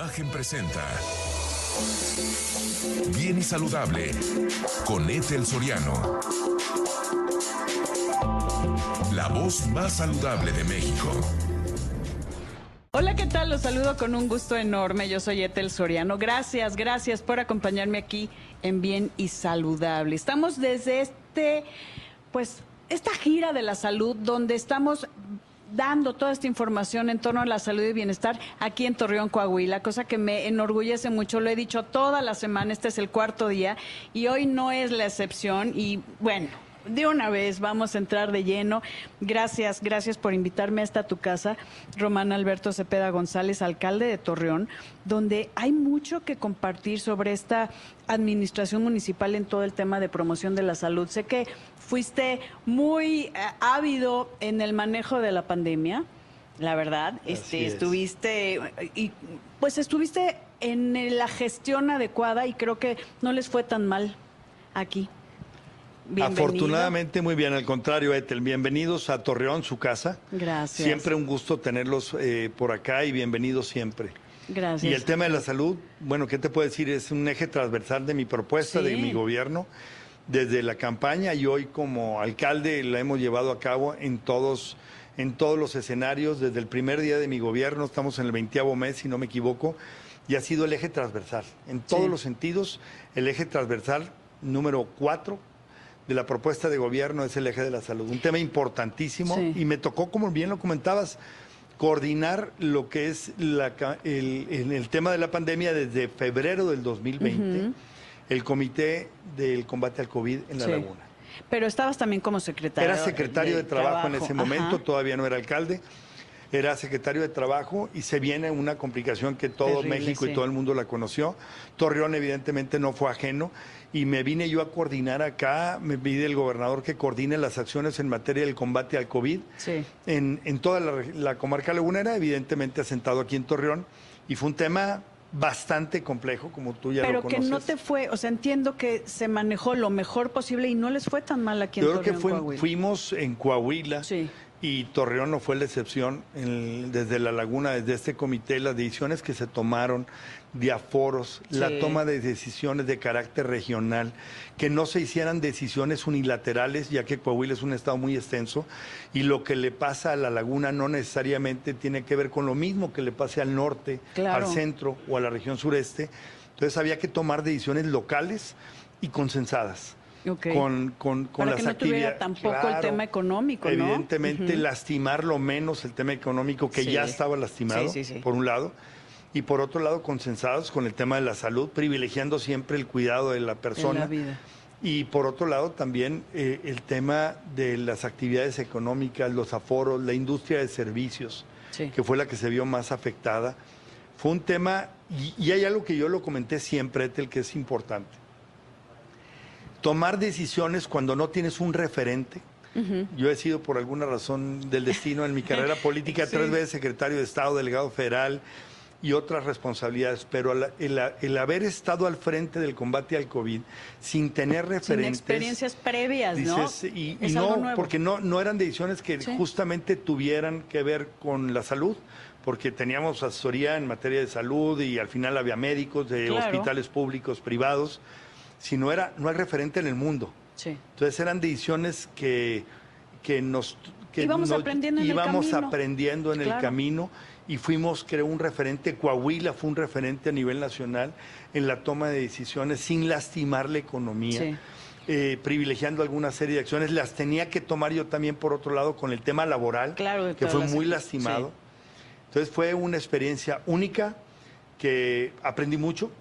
Imagen presenta Bien y Saludable con Ethel Soriano. La voz más saludable de México. Hola, ¿qué tal? Los saludo con un gusto enorme. Yo soy Ethel Soriano. Gracias, gracias por acompañarme aquí en Bien y Saludable. Estamos desde este, pues, esta gira de la salud donde estamos dando toda esta información en torno a la salud y bienestar aquí en Torreón, Coahuila, cosa que me enorgullece mucho. Lo he dicho toda la semana, este es el cuarto día y hoy no es la excepción y bueno. De una vez vamos a entrar de lleno. Gracias, gracias por invitarme hasta tu casa, Román Alberto Cepeda González, alcalde de Torreón, donde hay mucho que compartir sobre esta administración municipal en todo el tema de promoción de la salud. Sé que fuiste muy eh, ávido en el manejo de la pandemia, la verdad. Este, estuviste y pues estuviste en la gestión adecuada y creo que no les fue tan mal aquí. Afortunadamente muy bien, al contrario, Ethel, bienvenidos a Torreón, su casa. Gracias. Siempre un gusto tenerlos eh, por acá y bienvenidos siempre. Gracias. Y el tema de la salud, bueno, ¿qué te puedo decir? Es un eje transversal de mi propuesta, de mi gobierno. Desde la campaña y hoy como alcalde la hemos llevado a cabo en todos, en todos los escenarios. Desde el primer día de mi gobierno, estamos en el 20 mes, si no me equivoco, y ha sido el eje transversal. En todos los sentidos, el eje transversal número cuatro de la propuesta de gobierno es el eje de la salud. Un tema importantísimo y me tocó, como bien lo comentabas, coordinar lo que es la, el, el, tema de la pandemia desde febrero del 2020, el Comité del Combate al COVID en La Laguna. Pero estabas también como secretario. Era secretario de, trabajo, en ese momento, todavía no era alcalde era secretario de Trabajo y se viene una complicación que todo México y todo el mundo la conoció. Torreón evidentemente no fue ajeno y me vine yo a coordinar acá, me pide el gobernador que coordine las acciones en materia del combate al COVID. En, en, toda la, comarca lagunera, evidentemente asentado aquí en Torreón, y fue un tema bastante complejo, como tú ya Pero lo conoces. que no te fue, o sea, entiendo que se manejó lo mejor posible y no les fue tan mal aquí en Yo creo que fuimos en Coahuila, sí y Torreón no fue la excepción. desde la laguna, desde este comité, las decisiones que se tomaron de aforos, la toma de decisiones de carácter regional, que no se hicieran decisiones unilaterales, ya que Coahuila es un estado muy extenso, y lo que le pasa a la laguna no necesariamente tiene que ver con lo mismo que le pase al norte, al centro o a la región sureste. Entonces había que tomar decisiones locales y consensadas con, con, con Para que no tuviera tampoco el tema económico, ¿no? Evidentemente, lastimar lo menos el tema económico que ya estaba lastimado, por un lado, y por otro lado, consensados con el tema de la salud, privilegiando siempre el cuidado de la persona. Y por otro lado, también eh, el tema de las actividades económicas, los aforos, la industria de servicios, que fue la que se vio más afectada. Fue un tema, y, y hay algo que yo lo comenté siempre, Etel, que es importante tomar decisiones cuando no tienes un referente. Yo he sido por alguna razón del destino en mi carrera política tres veces secretario de Estado, delegado federal y otras responsabilidades, pero el, haber estado al frente del combate al COVID sin tener referentes... Sin experiencias previas, ¿no? Y, no, porque no, no eran decisiones que justamente tuvieran que ver con la salud, porque teníamos asesoría en materia de salud y al final había médicos de hospitales públicos, privados, si no era, no hay referente en el mundo. Sí. Entonces eran decisiones que, que nos... Que íbamos aprendiendo en íbamos el camino. aprendiendo en el camino y fuimos, creo, un referente, Coahuila fue un referente a nivel nacional en la toma de decisiones sin lastimar la economía. Eh, privilegiando alguna serie de acciones, las tenía que tomar yo también por otro lado con el tema laboral, que fue muy lastimado. Entonces fue una experiencia única que aprendí mucho,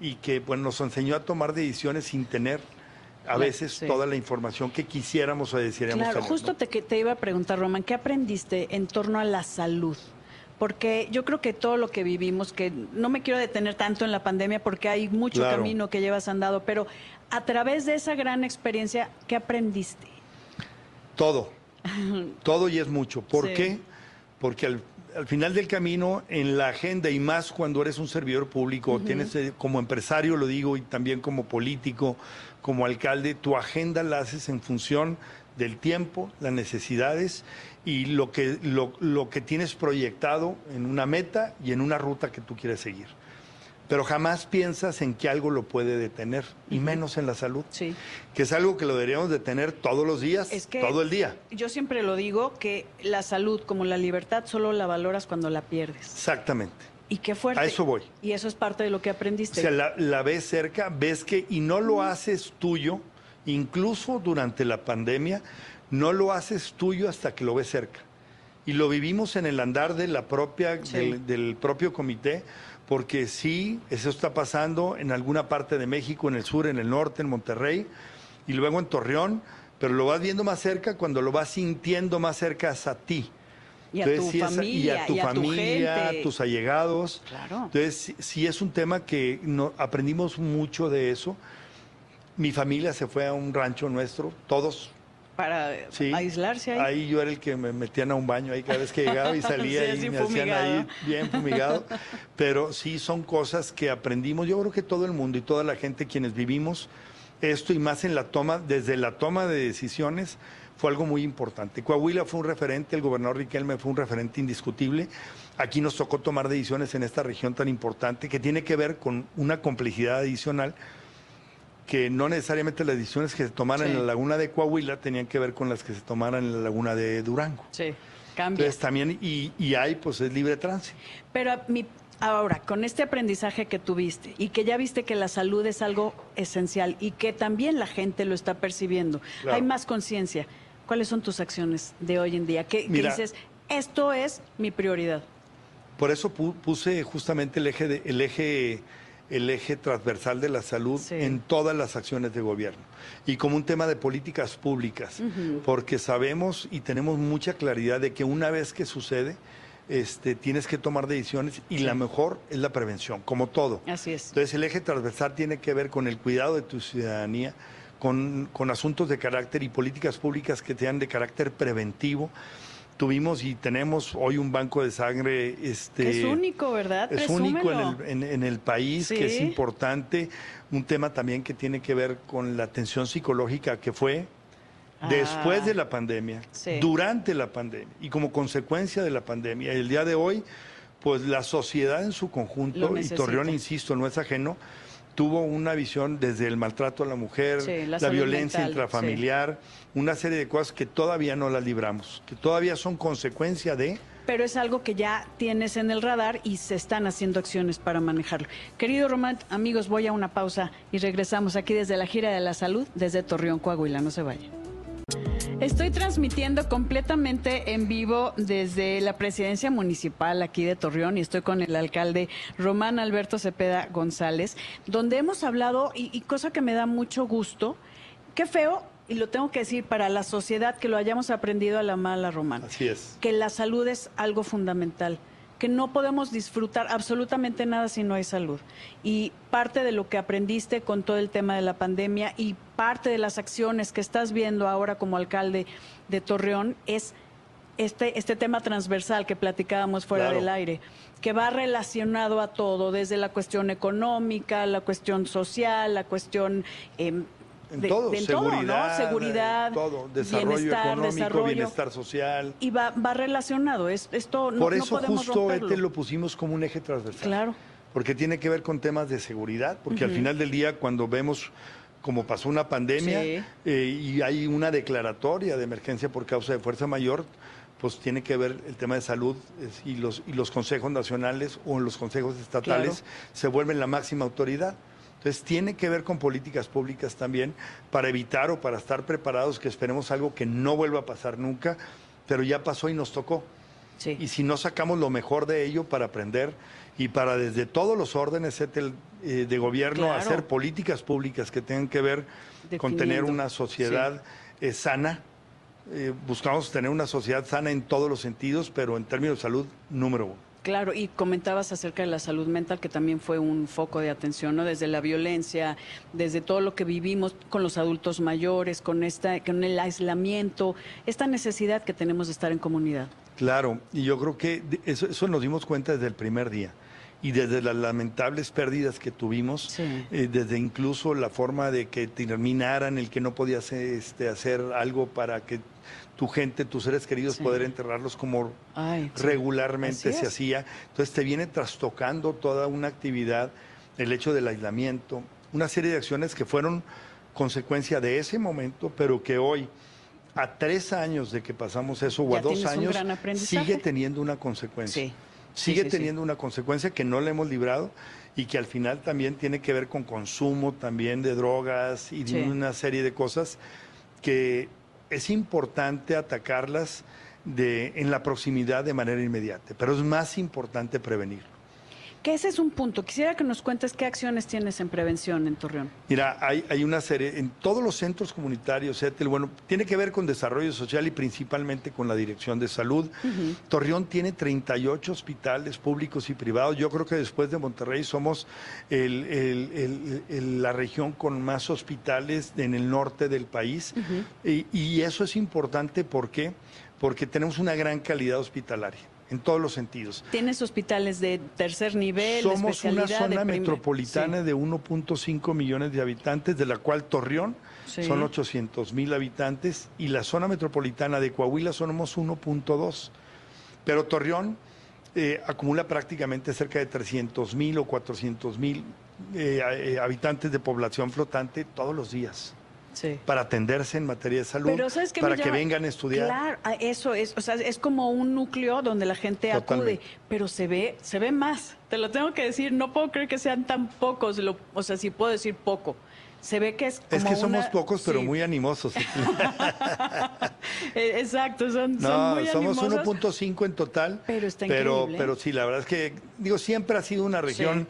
y que bueno, nos enseñó a tomar decisiones sin tener a veces toda la información que quisiéramos o desearíamos claro, justo te, te iba a preguntar, Román, ¿qué aprendiste en torno a la salud? Porque yo creo que todo lo que vivimos, que no me quiero detener tanto en la pandemia porque hay mucho camino que llevas andado, pero a través de esa gran experiencia, ¿qué aprendiste? Todo, todo y es mucho. ¿Por qué? Porque al al final del camino, en la agenda y más cuando eres un servidor público, tienes eh, como empresario, lo digo, y también como político, como alcalde, tu agenda la haces en función del tiempo, las necesidades y lo que, lo, lo que tienes proyectado en una meta y en una ruta que tú quieres seguir pero jamás piensas en que algo lo puede detener, y menos en la salud. Sí. Que es algo que lo deberíamos detener todos los días, todo el día. Yo siempre lo digo, que la salud como la libertad solo la valoras cuando la pierdes. Exactamente. Y qué fuerte. A eso voy. Y eso es parte de lo que aprendiste. O sea, la, la ves cerca, ves que, y no lo haces tuyo, incluso durante la pandemia, no lo haces tuyo hasta que lo ves cerca. Y lo vivimos en el andar de la propia, del propio comité porque sí, eso está pasando en alguna parte de México, en el sur, en el norte, en Monterrey, y luego en Torreón, pero lo vas viendo más cerca cuando lo vas sintiendo más cerca a ti. Y a tu familia, y a tu familia, a tus allegados. Claro. Entonces, sí es un tema que no, aprendimos mucho de eso. Mi familia se fue a un rancho nuestro, todos para aislarse ahí. Ahí yo era el que me metían a un baño ahí cada vez que llegaba y salía y me hacían ahí bien fumigado. Pero sí son cosas que aprendimos. Yo creo que todo el mundo y toda la gente quienes vivimos esto y más en la toma, desde la toma de decisiones, fue algo muy importante. Coahuila fue un referente, el gobernador Riquelme fue un referente indiscutible. Aquí nos tocó tomar decisiones en esta región tan importante que tiene que ver con una complejidad adicional que no necesariamente las decisiones que se tomaran en la laguna de Coahuila tenían que ver con las que se tomaran en la laguna de Durango. Sí, cambia. Entonces también, y, y hay, pues es libre tránsito. Pero mi, ahora, con este aprendizaje que tuviste y que ya viste que la salud es algo esencial y que también la gente lo está percibiendo, hay más conciencia. ¿Cuáles son tus acciones de hoy en día? ¿Qué, dices? Esto es mi prioridad. Por eso puse justamente el eje, de, el eje el eje transversal de la salud en todas las acciones de gobierno y como un tema de políticas públicas, porque sabemos y tenemos mucha claridad de que una vez que sucede, este, tienes que tomar decisiones y la mejor es la prevención, como todo. Así es. Entonces el eje transversal tiene que ver con el cuidado de tu ciudadanía, con, con asuntos de carácter y políticas públicas que sean de carácter preventivo tuvimos y tenemos hoy un banco de sangre. Este, es único, ¿verdad? Es único en el, país, que es importante. Un tema también que tiene que ver con la atención psicológica que fue después de la pandemia, durante la pandemia y como consecuencia de la pandemia. El día de hoy, pues la sociedad en su conjunto, y Torreón, insisto, no es ajeno, tuvo una visión desde el maltrato a la mujer, la, violencia intrafamiliar, una serie de cosas que todavía no las libramos, que todavía son consecuencia de... Pero es algo que ya tienes en el radar y se están haciendo acciones para manejarlo. Querido Román, amigos, voy a una pausa y regresamos aquí desde la gira de la salud, desde Torreón, Coahuila. No se vayan. Estoy transmitiendo completamente en vivo desde la presidencia municipal aquí de Torreón y estoy con el alcalde Román Alberto Cepeda González, donde hemos hablado, y, cosa que me da mucho gusto, qué feo, y lo tengo que decir para la sociedad, que lo hayamos aprendido a la mala, Román. Así es. Que la salud es algo fundamental que no podemos disfrutar absolutamente nada si no hay salud. Y parte de lo que aprendiste con todo el tema de la pandemia y parte de las acciones que estás viendo ahora como alcalde de Torreón es este, este tema transversal que platicábamos fuera del aire, que va relacionado a todo, desde la cuestión económica, la cuestión social, la cuestión eh, en todo, seguridad, Seguridad, todo, desarrollo económico, bienestar social. Y va, va relacionado, es, esto no Por eso justo este lo pusimos como un eje transversal. Claro. Porque tiene que ver con temas de seguridad, porque al final del día cuando vemos como pasó una pandemia eh, y hay una declaratoria de emergencia por causa de fuerza mayor, pues tiene que ver el tema de salud y los, y los consejos nacionales o los consejos estatales se vuelven la máxima autoridad. Entonces tiene que ver con políticas públicas también para evitar o para estar preparados que esperemos algo que no vuelva a pasar nunca, pero ya pasó y nos tocó. Y si no sacamos lo mejor de ello para aprender y para desde todos los órdenes eh, de gobierno hacer políticas públicas que tengan que ver con tener una sociedad eh, sana, eh, buscamos tener una sociedad sana en todos los sentidos, pero en términos de salud, número uno. Claro, y comentabas acerca de la salud mental, que también fue un foco de atención, ¿no? Desde la violencia, desde todo lo que vivimos con los adultos mayores, con, esta, con el aislamiento, esta necesidad que tenemos de estar en comunidad. Claro, y yo creo que eso, nos dimos cuenta desde el primer día, y desde las lamentables pérdidas que tuvimos, eh, desde incluso la forma de que terminaran, el que no podías este, hacer algo para que tu gente, tus seres queridos, poder enterrarlos como regularmente se hacía. Entonces te viene trastocando toda una actividad, el hecho del aislamiento, una serie de acciones que fueron consecuencia de ese momento, pero que hoy, a tres años de que pasamos eso, o a dos años, sigue teniendo una consecuencia. Sigue teniendo una consecuencia que no le hemos librado y que al final también tiene que ver con consumo también de drogas y de una serie de cosas que es importante atacarlas de, en la proximidad de manera inmediata, pero es más importante prevenir. Que ese es un punto. Quisiera que nos cuentes qué acciones tienes en prevención en Torreón. Mira, hay, hay una serie, en todos los centros comunitarios, ETEL, bueno, tiene que ver con desarrollo social y principalmente con la dirección de salud. Torreón tiene 38 hospitales públicos y privados. Yo creo que después de Monterrey somos la región con más hospitales en el norte del país. y, y eso es importante, ¿por qué? Porque tenemos una gran calidad hospitalaria en todos los sentidos. ¿Tienes hospitales de tercer nivel? Somos una zona metropolitana de 1.5 millones de habitantes, de la cual Torreón son 800 mil habitantes y la zona metropolitana de Coahuila somos 1.2. Pero Torreón eh, acumula prácticamente cerca de 300 mil o 400 mil eh, eh, habitantes de población flotante todos los días para atenderse en materia de salud, para que vengan a estudiar. Claro, eso es, o sea, es como un núcleo donde la gente acude, pero se ve, se ve más. Te lo tengo que decir, no puedo creer que sean tan pocos, o sea, si puedo decir poco. Se ve que es como Es que somos pocos, pero muy animosos. E, exacto, son, no, muy somos 1.5 en total. Pero está pero, pero sí, la verdad es que, digo, siempre ha sido una región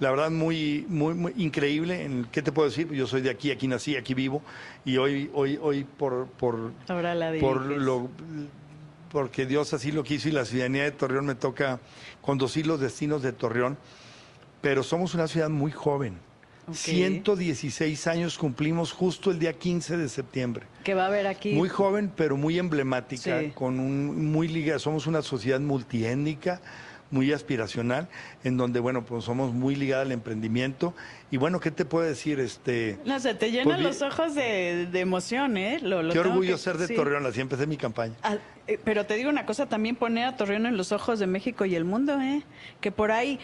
la verdad muy, muy, increíble. En, ¿Qué te puedo decir? Yo soy de aquí, aquí nací, aquí vivo y hoy, hoy, hoy por, por, por lo, porque Dios así lo quiso y la ciudadanía de Torreón me toca conducir los destinos de Torreón, pero somos una ciudad muy joven. 116 años cumplimos justo el día 15 de septiembre. Que va a haber aquí. Muy joven, pero muy emblemática, con un muy ligada. Somos una sociedad multiétnica muy aspiracional, en donde, bueno, pues somos muy ligados al emprendimiento. Y bueno, ¿qué te puedo decir? Este, no, se te llenan pues, los ojos de, emoción, ¿eh? qué orgullo ser de Torreón, así empecé mi campaña. Ah, eh, pero te digo una cosa, también poner a Torreón en los ojos de México y el mundo, ¿eh? Que por ahí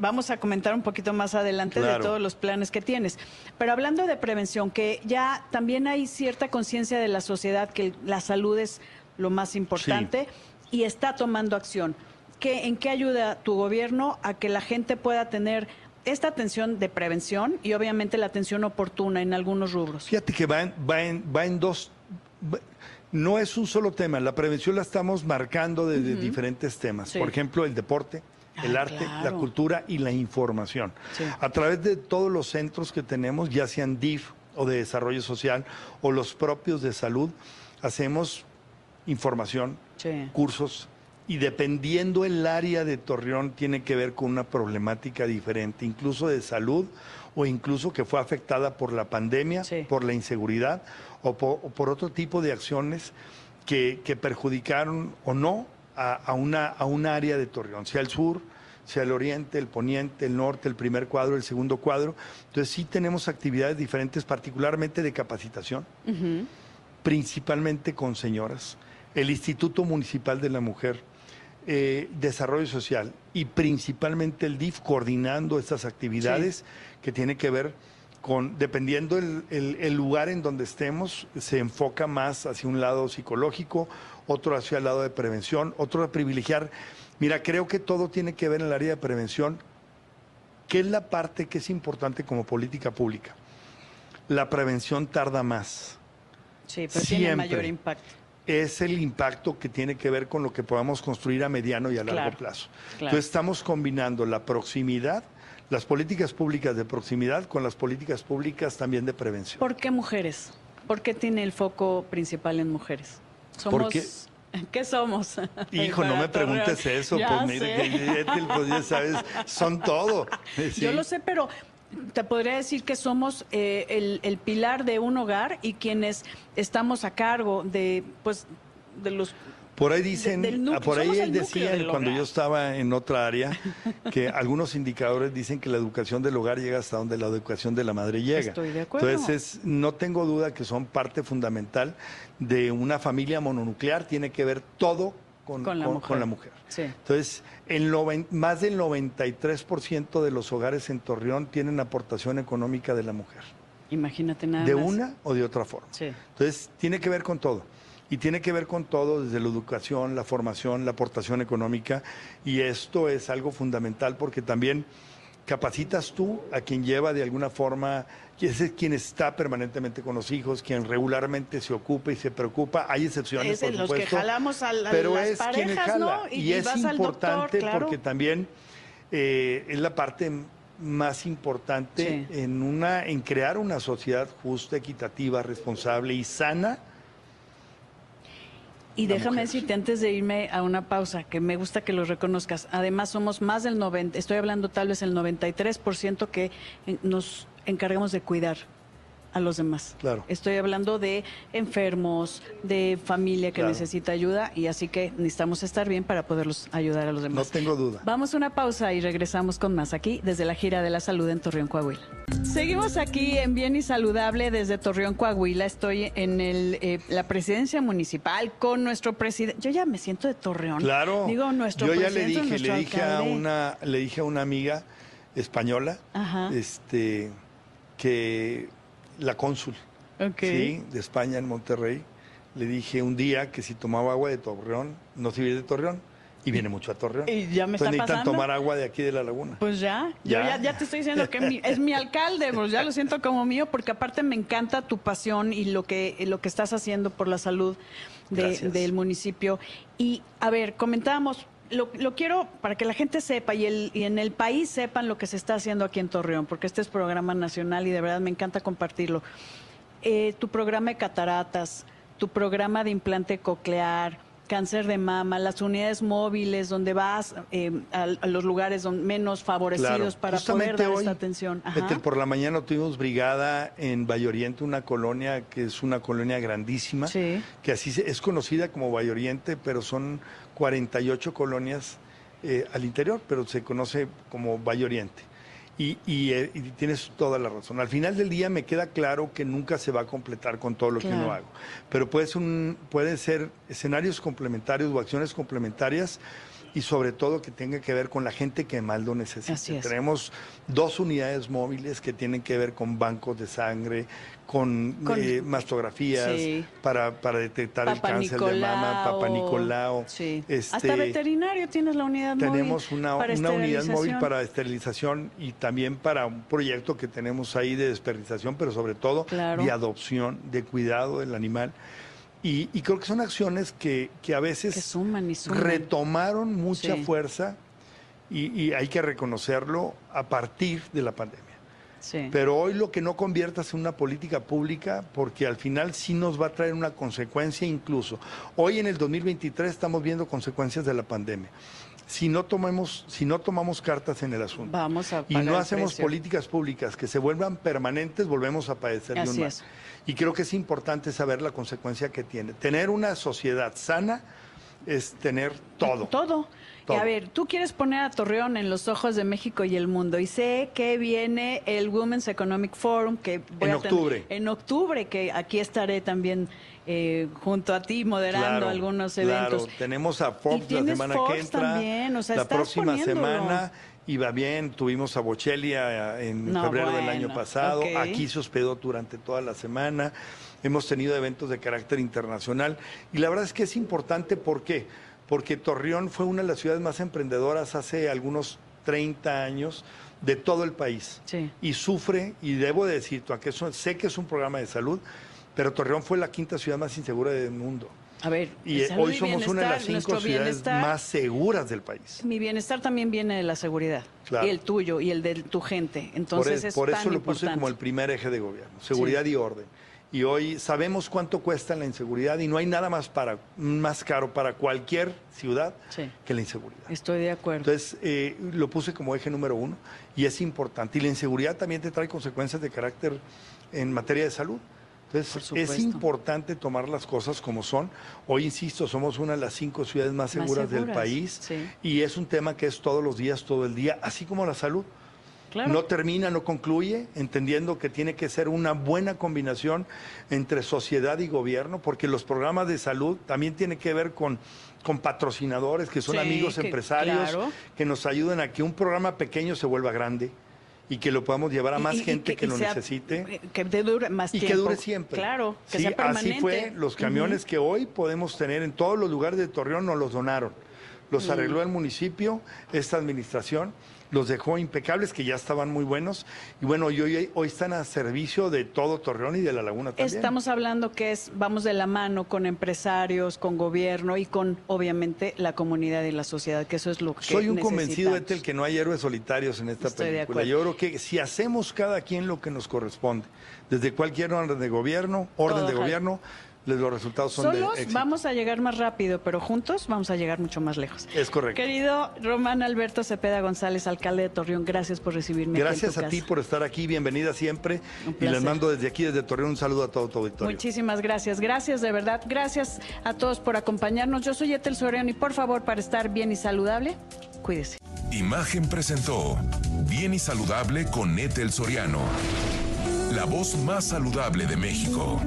vamos a comentar un poquito más adelante de todos los planes que tienes. Pero hablando de prevención, que ya también hay cierta conciencia de la sociedad que la salud es lo más importante y está tomando acción. ¿En qué ayuda tu gobierno a que la gente pueda tener esta atención de prevención y obviamente la atención oportuna en algunos rubros? Fíjate que va en, va va en dos... no es un solo tema, la prevención la estamos marcando desde diferentes temas. Por ejemplo, el deporte, el ah, arte, la cultura y la información. A través de todos los centros que tenemos, ya sean DIF o de desarrollo social o los propios de salud, hacemos información, cursos, y dependiendo el área de Torreón tiene que ver con una problemática diferente, incluso de salud o incluso que fue afectada por la pandemia, por la inseguridad o por, otro tipo de acciones que, perjudicaron o no a, una, a un área de Torreón, sea el sur, sea el oriente, el poniente, el norte, el primer cuadro, el segundo cuadro. Entonces sí tenemos actividades diferentes, particularmente de capacitación, principalmente con señoras. El Instituto Municipal de la Mujer eh, desarrollo social y principalmente el DIF coordinando estas actividades que tiene que ver con, dependiendo el, lugar en donde estemos, se enfoca más hacia un lado psicológico, otro hacia el lado de prevención, otro a privilegiar. Mira, creo que todo tiene que ver en el área de prevención, que es la parte que es importante como política pública. La prevención tarda más. Sí, pero tiene mayor impacto es el impacto que tiene que ver con lo que podamos construir a mediano y a largo plazo. Entonces estamos combinando la proximidad, las políticas públicas de proximidad con las políticas públicas también de prevención. ¿Por qué mujeres? ¿Por qué tiene el foco principal en mujeres? Somos... ¿Qué somos? Hijo, no me preguntes eso, pues mire, pues ya sabes, son todo. Yo lo sé, pero te podría decir que somos eh, el, pilar de un hogar y quienes estamos a cargo de, pues, de los Por ahí dicen, ah, por ahí decían cuando yo estaba en otra área que algunos indicadores dicen que la educación del hogar llega hasta donde la educación de la madre llega. Estoy de acuerdo. Entonces, no tengo duda que son parte fundamental de una familia mononuclear, tiene que ver todo con, la mujer. Entonces, más del 93% de los hogares en Torreón tienen aportación económica de la mujer. Imagínate nada De una o de otra forma. Entonces, tiene que ver con todo. Y tiene que ver con todo, desde la educación, la formación, la aportación económica. Y esto es algo fundamental porque también capacitas tú a quien lleva de alguna forma, quien está permanentemente con los hijos, quien regularmente se ocupa y se preocupa. Hay excepciones, es por los que jalamos a, pero es parejas, ¿no? Y, es importante porque también eh, es la parte más importante en una en crear una sociedad justa, equitativa, responsable y sana y déjame decirte antes de irme a una pausa, que me gusta que lo reconozcas. Además, somos más del 90, estoy hablando tal vez el 93% que eh, nos encargamos de cuidar a los demás. Claro. Estoy hablando de enfermos, de familia que necesita ayuda y así que necesitamos estar bien para poderlos ayudar a los demás. No tengo duda. Vamos a una pausa y regresamos con más aquí desde la gira de la salud en Torreón, Coahuila. Seguimos aquí en Bien y Saludable desde Torreón, Coahuila. Estoy en el, eh, la presidencia municipal con nuestro presidente. Yo ya me siento de Torreón. Claro. Digo, nuestro Yo ya le dije, le dije a una, le dije a una amiga española, este, que la cónsul ¿sí? de España en Monterrey. Le dije un día que si tomaba agua de Torreón, no se de Torreón. Y viene mucho a Torreón. Y ya me está necesitan tomar agua de aquí de la laguna. Pues ya, ya, ya, te estoy diciendo que es mi alcalde, pues ya lo siento como mío, porque aparte me encanta tu pasión y lo que, lo que estás haciendo por la salud del municipio. Y a ver, comentábamos, lo, lo, quiero para que la gente sepa y, el, y en el país sepan lo que se está haciendo aquí en Torreón, porque este es programa nacional y de verdad me encanta compartirlo. Eh, tu programa de cataratas, tu programa de implante coclear, cáncer de mama, las unidades móviles donde vas eh, a, los lugares menos favorecidos para poder dar esta atención. por la mañana tuvimos brigada en Valle Oriente, una colonia que es una colonia grandísima, que así es conocida como Valle Oriente, pero son 48 colonias eh, al interior, pero se conoce como Valle Oriente. Eh, y, tienes toda la razón. Al final del día me queda claro que nunca se va a completar con todo lo que uno hago, pero puede ser, un, pueden ser escenarios complementarios o acciones complementarias y sobre todo que tenga que ver con la gente que más lo necesita. Tenemos dos unidades móviles que tienen que ver con bancos de sangre, con, eh, mastografías para, para, detectar el cáncer de mama, Papa Nicolau. Este, Hasta veterinario tienes la unidad móvil. Tenemos una, una unidad móvil para esterilización y también para un proyecto que tenemos ahí de desperdización, pero sobre todo de adopción, de cuidado del animal. Y, creo que son acciones que, que a veces retomaron mucha fuerza y, y hay que reconocerlo a partir de la pandemia. Pero hoy lo que no conviertas en una política pública, porque al final sí nos va a traer una consecuencia incluso. Hoy en el 2023 estamos viendo consecuencias de la pandemia. Si no tomamos, si no tomamos cartas en el asunto Vamos a y no hacemos políticas públicas que se vuelvan permanentes, volvemos a padecer de un mal. Y creo que es importante saber la consecuencia que tiene. Tener una sociedad sana es tener todo. Todo a ver, tú quieres poner a Torreón en los ojos de México y el mundo. Y sé que viene el Women's Economic Forum, que voy en a octubre. en octubre, que aquí estaré también eh, junto a ti moderando algunos eventos. Claro, tenemos a Forbes la semana que entra. También, o sea, la próxima semana iba bien, tuvimos a Bochelia eh, en febrero del año pasado, aquí se hospedó durante toda la semana, hemos tenido eventos de carácter internacional y la verdad es que es importante, ¿por qué? Porque Torreón fue una de las ciudades más emprendedoras hace algunos 30 años de todo el país. Y sufre, y debo decir, aunque sé que es un programa de salud, pero Torreón fue la quinta ciudad más insegura del mundo. A ver, y hoy somos una de las cinco ciudades más seguras del país. Mi bienestar también viene de la seguridad. Y el tuyo y el de tu gente. Entonces por, por eso lo puse como el primer eje de gobierno, seguridad y orden y hoy sabemos cuánto cuesta la inseguridad y no hay nada más para más caro para cualquier ciudad que la inseguridad. Estoy de acuerdo. Entonces eh, lo puse como eje número uno y es importante. Y la inseguridad también te trae consecuencias de carácter en materia de salud. Entonces, es importante tomar las cosas como son. Hoy, insisto, somos una de las cinco ciudades más seguras, del país y es un tema que es todos los días, todo el día, así como la salud. No termina, no concluye, entendiendo que tiene que ser una buena combinación entre sociedad y gobierno, porque los programas de salud también tienen que ver con, con patrocinadores, que son amigos empresarios, que nos ayuden a que un programa pequeño se vuelva grande y que lo podamos llevar a más gente que, lo necesite. Que dure más y que dure siempre. Claro, que sea permanente. Así fue, los camiones que hoy podemos tener en todos los lugares de Torreón nos los donaron. Los arregló el municipio, esta administración los dejó impecables, que ya estaban muy buenos. Y bueno, hoy, hoy están a servicio de todo Torreón y de la Laguna también. Estamos hablando que es, vamos de la mano con empresarios, con gobierno y con, obviamente, la comunidad y la sociedad, que eso es lo que Soy un convencido, Etel, que no hay héroes solitarios en esta película. Yo creo que si hacemos cada quien lo que nos corresponde, desde cualquier orden de gobierno, orden de gobierno, los resultados son Solos vamos a llegar más rápido, pero juntos vamos a llegar mucho más lejos. Es correcto. Querido Román Alberto Cepeda González, alcalde de Torreón, gracias por recibirme. Gracias a ti por estar aquí, bienvenida siempre. Y les mando desde aquí, desde Torreón, un saludo a todo tu auditorio. Muchísimas gracias, gracias de verdad. Gracias a todos por acompañarnos. Yo soy Etel Soriano y por favor, para estar bien y saludable, cuídese. Imagen presentó Bien y Saludable con Etel Soriano, la voz más saludable de México.